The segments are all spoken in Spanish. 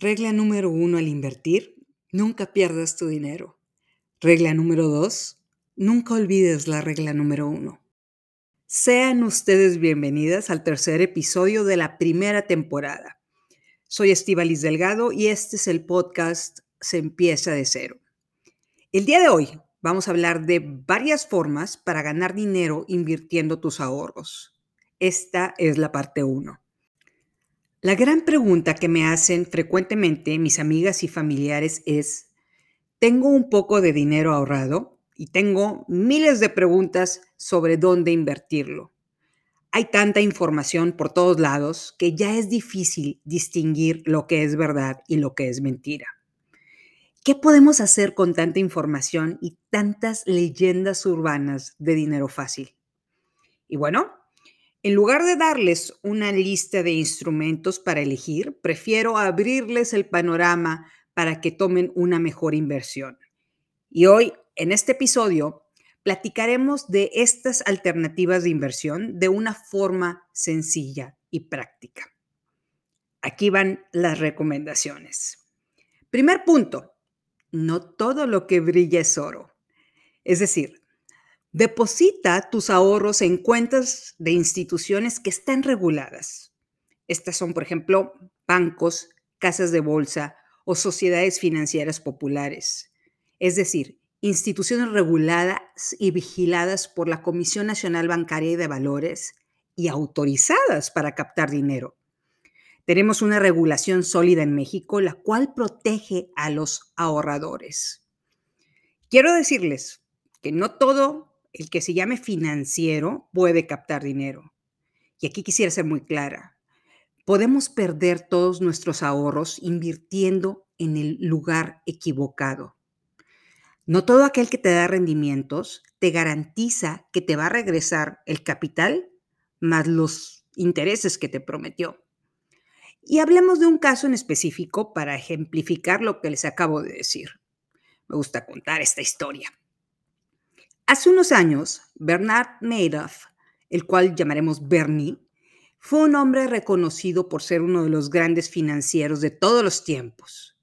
Regla número uno al invertir, nunca pierdas tu dinero. Regla número dos, nunca olvides la regla número uno. Sean ustedes bienvenidas al tercer episodio de la primera temporada. Soy Estivalis Delgado y este es el podcast Se empieza de cero. El día de hoy vamos a hablar de varias formas para ganar dinero invirtiendo tus ahorros. Esta es la parte 1. La gran pregunta que me hacen frecuentemente mis amigas y familiares es, ¿tengo un poco de dinero ahorrado? Y tengo miles de preguntas sobre dónde invertirlo. Hay tanta información por todos lados que ya es difícil distinguir lo que es verdad y lo que es mentira. ¿Qué podemos hacer con tanta información y tantas leyendas urbanas de dinero fácil? Y bueno, en lugar de darles una lista de instrumentos para elegir, prefiero abrirles el panorama para que tomen una mejor inversión. Y hoy, en este episodio, platicaremos de estas alternativas de inversión de una forma sencilla y práctica. Aquí van las recomendaciones. Primer punto, no todo lo que brilla es oro. Es decir, Deposita tus ahorros en cuentas de instituciones que están reguladas. Estas son, por ejemplo, bancos, casas de bolsa o sociedades financieras populares. Es decir, instituciones reguladas y vigiladas por la Comisión Nacional Bancaria y de Valores y autorizadas para captar dinero. Tenemos una regulación sólida en México, la cual protege a los ahorradores. Quiero decirles que no todo el que se llame financiero puede captar dinero. Y aquí quisiera ser muy clara. Podemos perder todos nuestros ahorros invirtiendo en el lugar equivocado. No todo aquel que te da rendimientos te garantiza que te va a regresar el capital más los intereses que te prometió. Y hablemos de un caso en específico para ejemplificar lo que les acabo de decir. Me gusta contar esta historia. Hace unos años, Bernard Madoff, el cual llamaremos Bernie, fue un hombre reconocido por ser uno de los grandes financieros de todos los tiempos.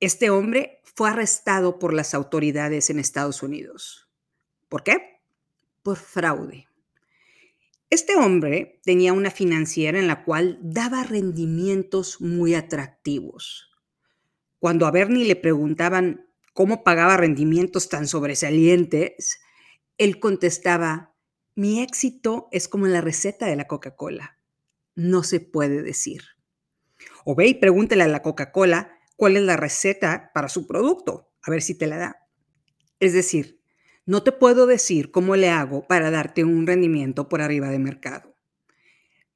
Este hombre fue arrestado por las autoridades en Estados Unidos. ¿Por qué? Por fraude. Este hombre tenía una financiera en la cual daba rendimientos muy atractivos. Cuando a Bernie le preguntaban cómo pagaba rendimientos tan sobresalientes, él contestaba, mi éxito es como la receta de la Coca-Cola. No se puede decir. O ve y pregúntele a la Coca-Cola cuál es la receta para su producto, a ver si te la da. Es decir, no te puedo decir cómo le hago para darte un rendimiento por arriba de mercado.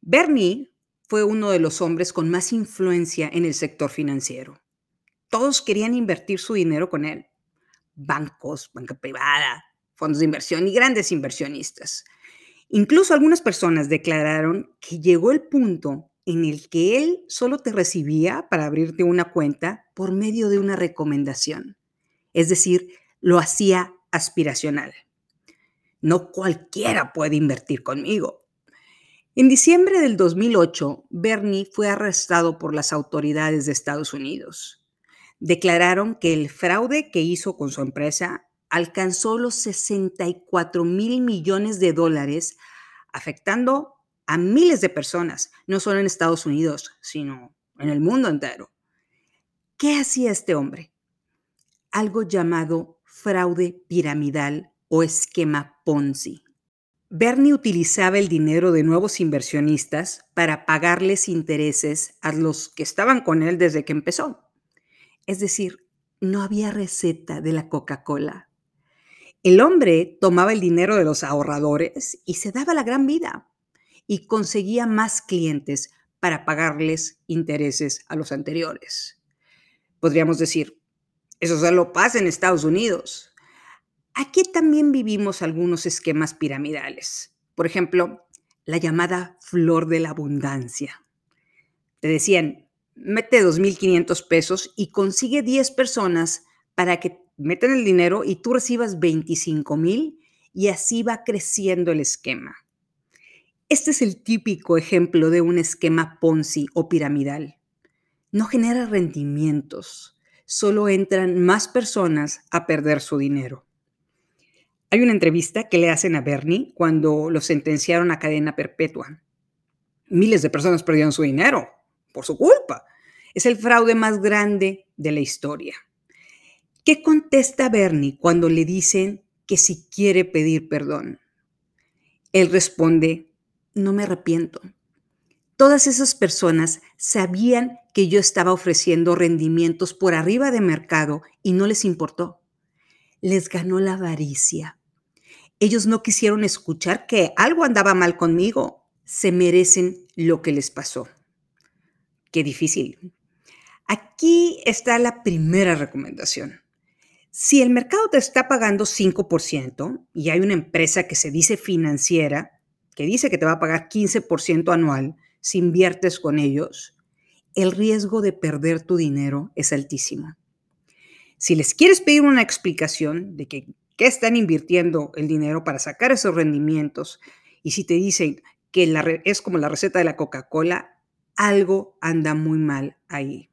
Bernie fue uno de los hombres con más influencia en el sector financiero. Todos querían invertir su dinero con él. Bancos, banca privada, fondos de inversión y grandes inversionistas. Incluso algunas personas declararon que llegó el punto en el que él solo te recibía para abrirte una cuenta por medio de una recomendación. Es decir, lo hacía aspiracional. No cualquiera puede invertir conmigo. En diciembre del 2008, Bernie fue arrestado por las autoridades de Estados Unidos declararon que el fraude que hizo con su empresa alcanzó los 64 mil millones de dólares, afectando a miles de personas, no solo en Estados Unidos, sino en el mundo entero. ¿Qué hacía este hombre? Algo llamado fraude piramidal o esquema Ponzi. Bernie utilizaba el dinero de nuevos inversionistas para pagarles intereses a los que estaban con él desde que empezó. Es decir, no había receta de la Coca-Cola. El hombre tomaba el dinero de los ahorradores y se daba la gran vida y conseguía más clientes para pagarles intereses a los anteriores. Podríamos decir, eso solo pasa en Estados Unidos. Aquí también vivimos algunos esquemas piramidales. Por ejemplo, la llamada flor de la abundancia. Te decían, mete 2.500 pesos y consigue 10 personas para que metan el dinero y tú recibas 25.000 y así va creciendo el esquema. Este es el típico ejemplo de un esquema Ponzi o piramidal. no genera rendimientos, solo entran más personas a perder su dinero. Hay una entrevista que le hacen a Bernie cuando lo sentenciaron a cadena perpetua. Miles de personas perdieron su dinero por su culpa. Es el fraude más grande de la historia. ¿Qué contesta Bernie cuando le dicen que si quiere pedir perdón? Él responde, no me arrepiento. Todas esas personas sabían que yo estaba ofreciendo rendimientos por arriba de mercado y no les importó. Les ganó la avaricia. Ellos no quisieron escuchar que algo andaba mal conmigo. Se merecen lo que les pasó. Qué difícil. Aquí está la primera recomendación. Si el mercado te está pagando 5% y hay una empresa que se dice financiera, que dice que te va a pagar 15% anual si inviertes con ellos, el riesgo de perder tu dinero es altísimo. Si les quieres pedir una explicación de que qué están invirtiendo el dinero para sacar esos rendimientos. Y si te dicen que es como la receta de la Coca-Cola, algo anda muy mal ahí.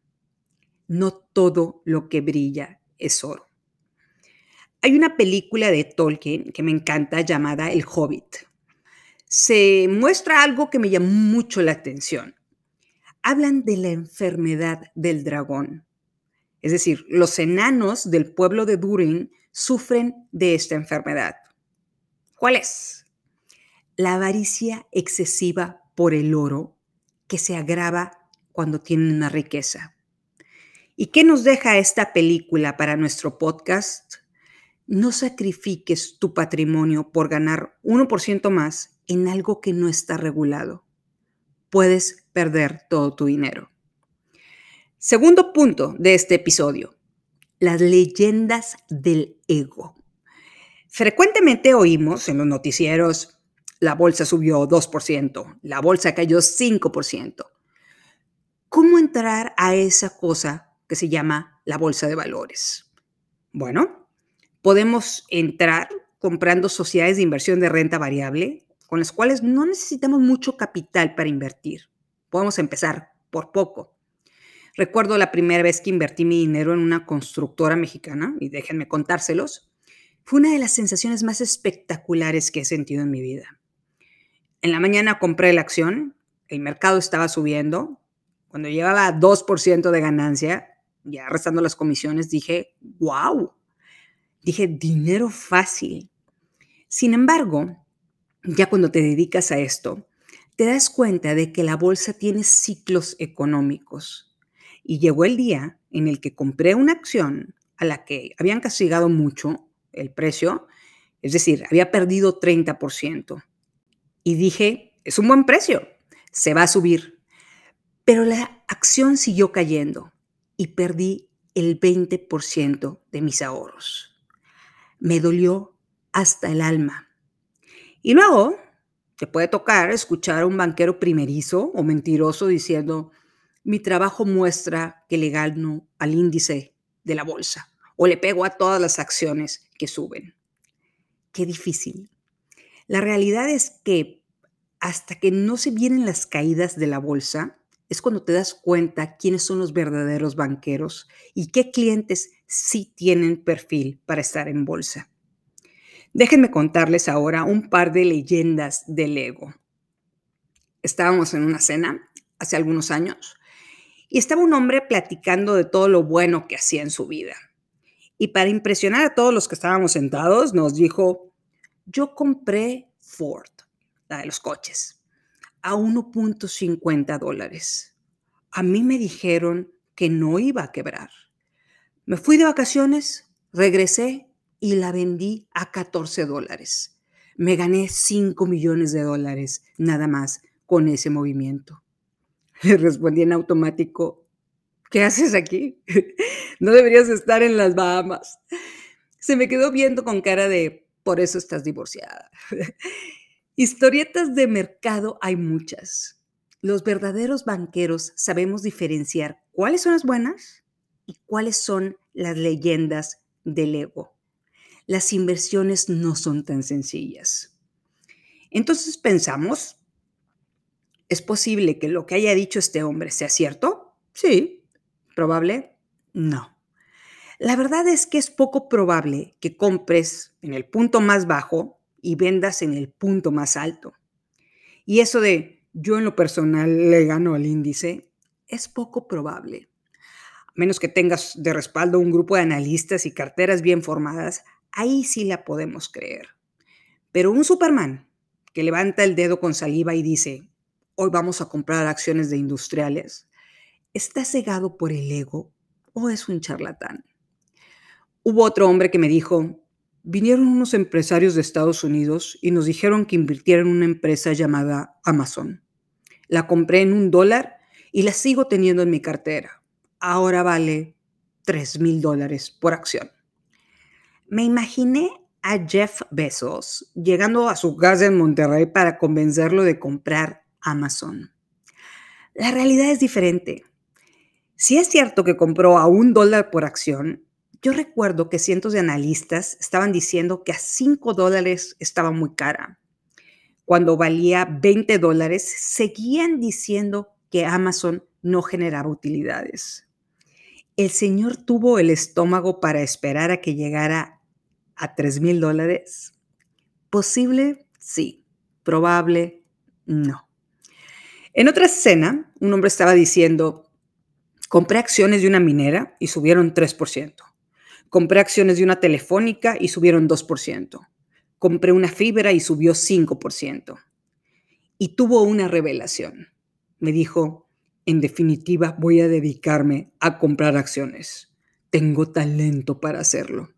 No todo lo que brilla es oro. Hay una película de Tolkien que me encanta llamada El Hobbit. Se muestra algo que me llamó mucho la atención. Hablan de la enfermedad del dragón. Es decir, los enanos del pueblo de Durin sufren de esta enfermedad. ¿Cuál es? La avaricia excesiva por el oro que se agrava cuando tienen una riqueza. ¿Y qué nos deja esta película para nuestro podcast? No sacrifiques tu patrimonio por ganar 1% más en algo que no está regulado. Puedes perder todo tu dinero. Segundo punto de este episodio las leyendas del ego. Frecuentemente oímos en los noticieros, la bolsa subió 2%, la bolsa cayó 5%. ¿Cómo entrar a esa cosa que se llama la bolsa de valores? Bueno, podemos entrar comprando sociedades de inversión de renta variable, con las cuales no necesitamos mucho capital para invertir. Podemos empezar por poco. Recuerdo la primera vez que invertí mi dinero en una constructora mexicana, y déjenme contárselos, fue una de las sensaciones más espectaculares que he sentido en mi vida. En la mañana compré la acción, el mercado estaba subiendo, cuando llegaba a 2% de ganancia, ya restando las comisiones, dije, wow, dije, dinero fácil. Sin embargo, ya cuando te dedicas a esto, te das cuenta de que la bolsa tiene ciclos económicos y llegó el día en el que compré una acción a la que habían castigado mucho el precio, es decir, había perdido 30%. Y dije, es un buen precio, se va a subir. Pero la acción siguió cayendo y perdí el 20% de mis ahorros. Me dolió hasta el alma. Y luego te puede tocar escuchar a un banquero primerizo o mentiroso diciendo, mi trabajo muestra que le gano al índice de la bolsa o le pego a todas las acciones que suben. Qué difícil. La realidad es que hasta que no se vienen las caídas de la bolsa, es cuando te das cuenta quiénes son los verdaderos banqueros y qué clientes sí tienen perfil para estar en bolsa. Déjenme contarles ahora un par de leyendas del ego. Estábamos en una cena hace algunos años y estaba un hombre platicando de todo lo bueno que hacía en su vida. Y para impresionar a todos los que estábamos sentados, nos dijo, yo compré Ford, la de los coches, a 1.50 dólares. A mí me dijeron que no iba a quebrar. Me fui de vacaciones, regresé y la vendí a 14 dólares. Me gané 5 millones de dólares nada más con ese movimiento. Le respondí en automático, ¿qué haces aquí? No deberías estar en las Bahamas. Se me quedó viendo con cara de, por eso estás divorciada. Historietas de mercado hay muchas. Los verdaderos banqueros sabemos diferenciar cuáles son las buenas y cuáles son las leyendas del ego. Las inversiones no son tan sencillas. Entonces pensamos, ¿Es posible que lo que haya dicho este hombre sea cierto? Sí, ¿Probable? No. La verdad es que es poco probable que compres en el punto más bajo y vendas en el punto más alto. Y eso de yo en lo personal le gano al índice es poco probable. A menos que tengas de respaldo un grupo de analistas y carteras bien formadas, ahí sí la podemos creer. Pero un Superman que levanta el dedo con saliva y dice, hoy vamos a comprar acciones de industriales, ¿está cegado por el ego o es un charlatán? Hubo otro hombre que me dijo, vinieron unos empresarios de Estados Unidos y nos dijeron que invirtiera en una empresa llamada Amazon. La compré en un dólar y la sigo teniendo en mi cartera. Ahora vale 3 mil dólares por acción. Me imaginé a Jeff Bezos llegando a su casa en Monterrey para convencerlo de comprar Amazon. La realidad es diferente. Si es cierto que compró a un dólar por acción, yo recuerdo que cientos de analistas estaban diciendo que a 5 dólares estaba muy cara. Cuando valía 20 dólares, seguían diciendo que Amazon no generaba utilidades. El señor tuvo el estómago para esperar a que llegara a 3 mil dólares. ¿Posible? Sí. ¿Probable? No. En otra escena, un hombre estaba diciendo, compré acciones de una minera y subieron 3%. Compré acciones de una telefónica y subieron 2%. Compré una fibra y subió 5%. Y tuvo una revelación. Me dijo, en definitiva, voy a dedicarme a comprar acciones. Tengo talento para hacerlo.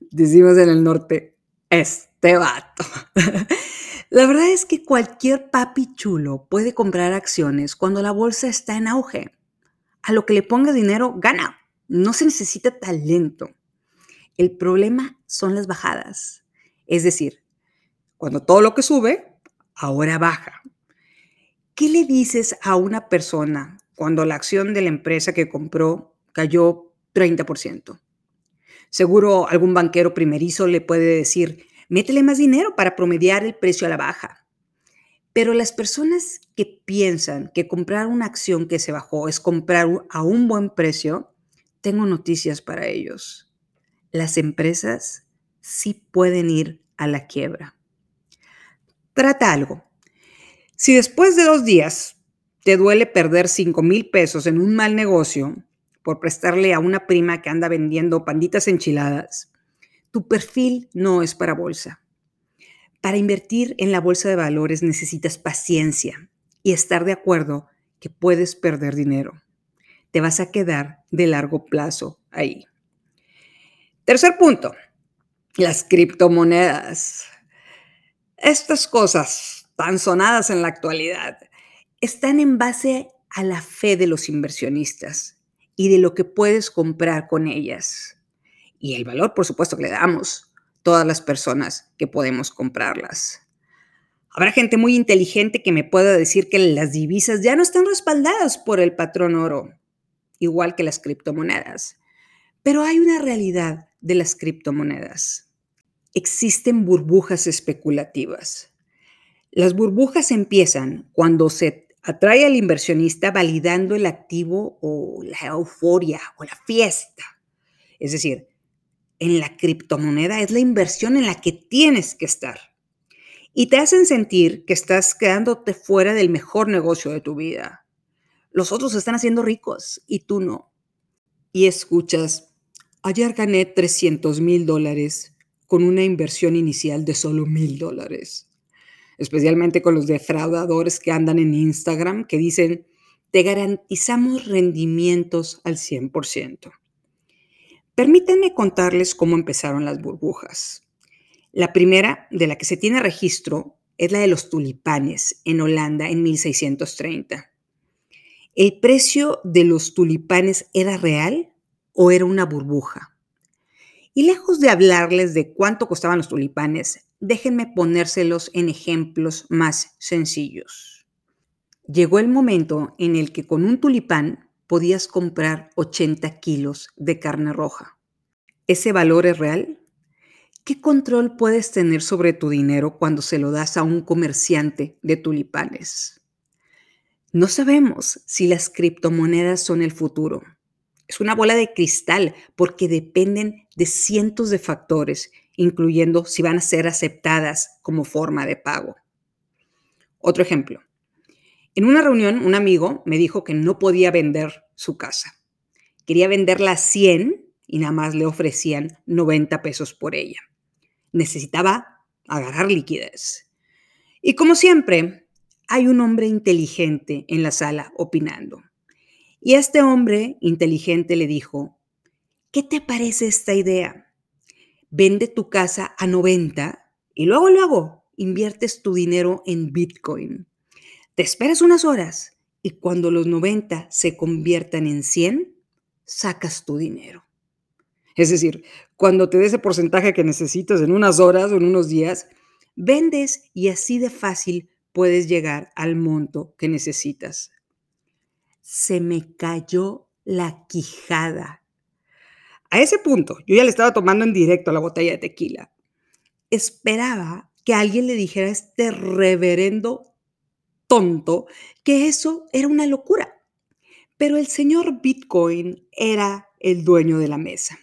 Decimos en el norte, este vato. la verdad es que cualquier papi chulo puede comprar acciones cuando la bolsa está en auge. A lo que le ponga dinero, gana. No se necesita talento. El problema son las bajadas. Es decir, cuando todo lo que sube, ahora baja. ¿Qué le dices a una persona cuando la acción de la empresa que compró cayó 30%? Seguro algún banquero primerizo le puede decir, métele más dinero para promediar el precio a la baja. Pero las personas que piensan que comprar una acción que se bajó es comprar a un buen precio, tengo noticias para ellos. Las empresas sí pueden ir a la quiebra. Trata algo. Si después de dos días te duele perder 5 mil pesos en un mal negocio por prestarle a una prima que anda vendiendo panditas enchiladas, tu perfil no es para bolsa. Para invertir en la bolsa de valores necesitas paciencia y estar de acuerdo que puedes perder dinero te vas a quedar de largo plazo ahí. Tercer punto, las criptomonedas. Estas cosas tan sonadas en la actualidad están en base a la fe de los inversionistas y de lo que puedes comprar con ellas. Y el valor, por supuesto, que le damos todas las personas que podemos comprarlas. Habrá gente muy inteligente que me pueda decir que las divisas ya no están respaldadas por el patrón oro igual que las criptomonedas. Pero hay una realidad de las criptomonedas. Existen burbujas especulativas. Las burbujas empiezan cuando se atrae al inversionista validando el activo o la euforia o la fiesta. Es decir, en la criptomoneda es la inversión en la que tienes que estar. Y te hacen sentir que estás quedándote fuera del mejor negocio de tu vida. Los otros están haciendo ricos y tú no. Y escuchas, ayer gané 300 mil dólares con una inversión inicial de solo mil dólares. Especialmente con los defraudadores que andan en Instagram que dicen, te garantizamos rendimientos al 100%. Permítanme contarles cómo empezaron las burbujas. La primera de la que se tiene registro es la de los tulipanes en Holanda en 1630. ¿El precio de los tulipanes era real o era una burbuja? Y lejos de hablarles de cuánto costaban los tulipanes, déjenme ponérselos en ejemplos más sencillos. Llegó el momento en el que con un tulipán podías comprar 80 kilos de carne roja. ¿Ese valor es real? ¿Qué control puedes tener sobre tu dinero cuando se lo das a un comerciante de tulipanes? No sabemos si las criptomonedas son el futuro, Es una bola de cristal porque dependen de cientos de factores, incluyendo si van a ser aceptadas como forma de pago. Otro ejemplo. En una reunión, un amigo me dijo que no podía vender su casa. Quería venderla a 100 y nada más le ofrecían 90 pesos por ella. Necesitaba agarrar liquidez. Y como siempre, hay un hombre inteligente en la sala opinando. Y este hombre inteligente le dijo, ¿qué te parece esta idea? Vende tu casa a 90 y luego, luego, inviertes tu dinero en Bitcoin. Te esperas unas horas y cuando los 90 se conviertan en 100, sacas tu dinero. Es decir, cuando te dé ese porcentaje que necesitas en unas horas o en unos días, vendes y así de fácil puedes llegar al monto que necesitas. Se me cayó la quijada. A ese punto, yo ya le estaba tomando en directo la botella de tequila. Esperaba que alguien le dijera a este reverendo tonto que eso era una locura. Pero el señor Bitcoin era el dueño de la mesa.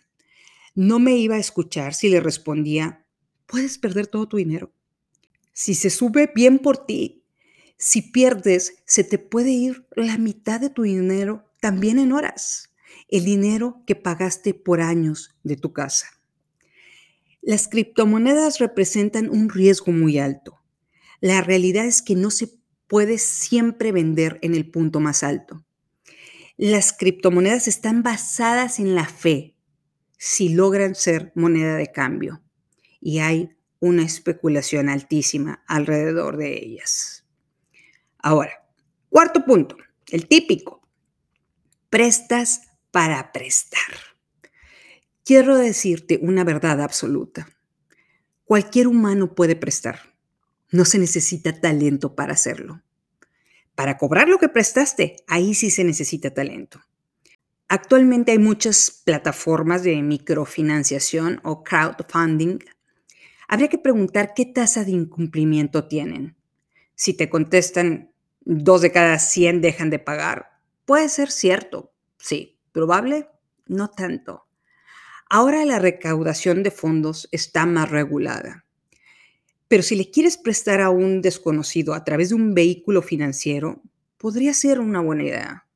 No me iba a escuchar si le respondía, puedes perder todo tu dinero. Si se sube, bien por ti. Si pierdes, se te puede ir la mitad de tu dinero también en horas. El dinero que pagaste por años de tu casa. Las criptomonedas representan un riesgo muy alto. La realidad es que no se puede siempre vender en el punto más alto. Las criptomonedas están basadas en la fe, si logran ser moneda de cambio y hay una especulación altísima alrededor de ellas. Ahora, cuarto punto, el típico. Prestas para prestar. Quiero decirte una verdad absoluta. Cualquier humano puede prestar. No se necesita talento para hacerlo. Para cobrar lo que prestaste, ahí sí se necesita talento. Actualmente hay muchas plataformas de microfinanciación o crowdfunding. Habría que preguntar qué tasa de incumplimiento tienen. Si te contestan dos de cada 100 dejan de pagar, puede ser cierto, sí, probable, no tanto. Ahora la recaudación de fondos está más regulada. Pero si le quieres prestar a un desconocido a través de un vehículo financiero, podría ser una buena idea.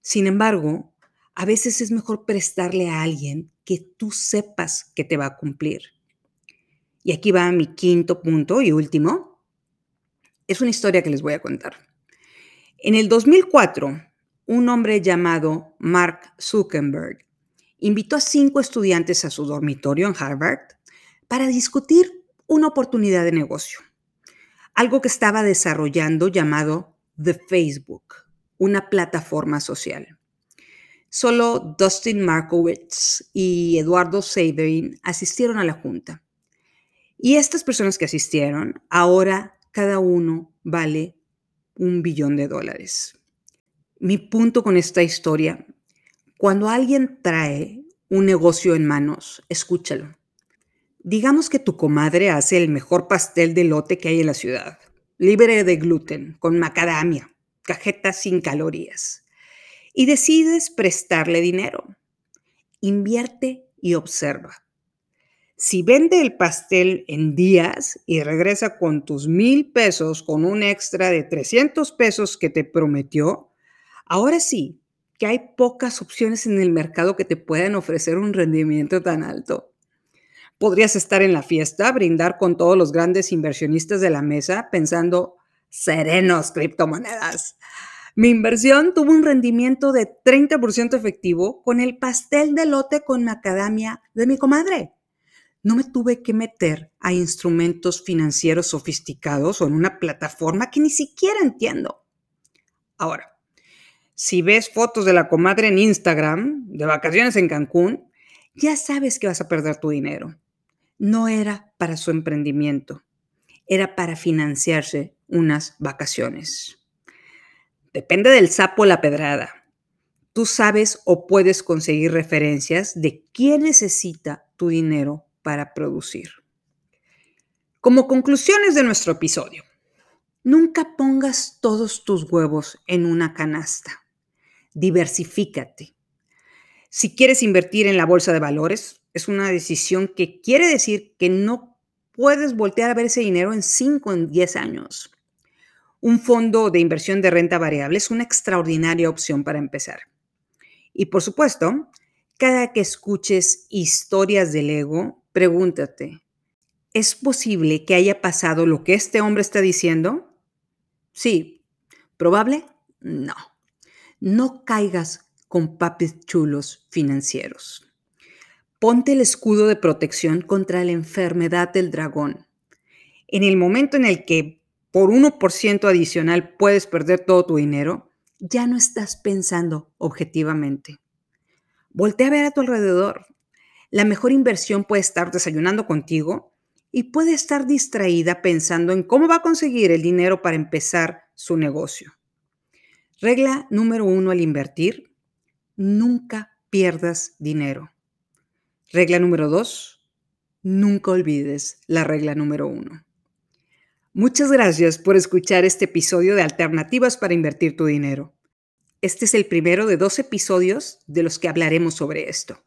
Sin embargo, a veces es mejor prestarle a alguien que tú sepas que te va a cumplir. Y aquí va mi quinto punto y último. Es una historia que les voy a contar. En el 2004, un hombre llamado Mark Zuckerberg invitó a cinco estudiantes a su dormitorio en Harvard para discutir una oportunidad de negocio, algo que estaba desarrollando llamado The Facebook, una plataforma social. Solo Dustin Markowitz y Eduardo Severin asistieron a la junta. Y estas personas que asistieron, ahora cada uno vale un billón de dólares. Mi punto con esta historia, cuando alguien trae un negocio en manos, escúchalo. Digamos que tu comadre hace el mejor pastel de lote que hay en la ciudad, libre de gluten, con macadamia, cajetas sin calorías y decides prestarle dinero. Invierte y observa. Si vende el pastel en días y regresa con tus mil pesos con un extra de 300 pesos que te prometió, ahora sí que hay pocas opciones en el mercado que te puedan ofrecer un rendimiento tan alto. Podrías estar en la fiesta, brindar con todos los grandes inversionistas de la mesa pensando, serenos criptomonedas. Mi inversión tuvo un rendimiento de 30% efectivo con el pastel de lote con macadamia de mi comadre. No me tuve que meter a instrumentos financieros sofisticados o en una plataforma que ni siquiera entiendo. Ahora, si ves fotos de la comadre en Instagram, de vacaciones en Cancún, ya sabes que vas a perder tu dinero. No era para su emprendimiento, era para financiarse unas vacaciones. Depende del sapo la pedrada. Tú sabes o puedes conseguir referencias de quién necesita tu dinero para producir. Como conclusiones de nuestro episodio, nunca pongas todos tus huevos en una canasta. Diversifícate. Si quieres invertir en la bolsa de valores, es una decisión que quiere decir que no puedes voltear a ver ese dinero en 5 o en 10 años. Un fondo de inversión de renta variable es una extraordinaria opción para empezar. Y por supuesto, cada que escuches historias del ego, pregúntate, ¿es posible que haya pasado lo que este hombre está diciendo? Sí. ¿Probable? No. No caigas con papis chulos financieros. Ponte el escudo de protección contra la enfermedad del dragón. En el momento en el que por 1% adicional puedes perder todo tu dinero, ya no estás pensando objetivamente. Voltea a ver a tu alrededor. La mejor inversión puede estar desayunando contigo y puede estar distraída pensando en cómo va a conseguir el dinero para empezar su negocio. Regla número uno al invertir, nunca pierdas dinero. Regla número dos, nunca olvides la regla número uno. Muchas gracias por escuchar este episodio de Alternativas para Invertir tu Dinero. Este es el primero de dos episodios de los que hablaremos sobre esto.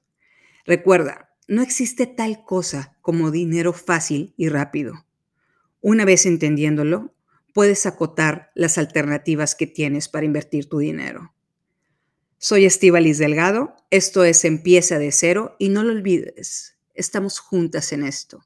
Recuerda, no existe tal cosa como dinero fácil y rápido. Una vez entendiéndolo, puedes acotar las alternativas que tienes para invertir tu dinero. Soy Estivalis Delgado, esto es Empieza de cero y no lo olvides, estamos juntas en esto.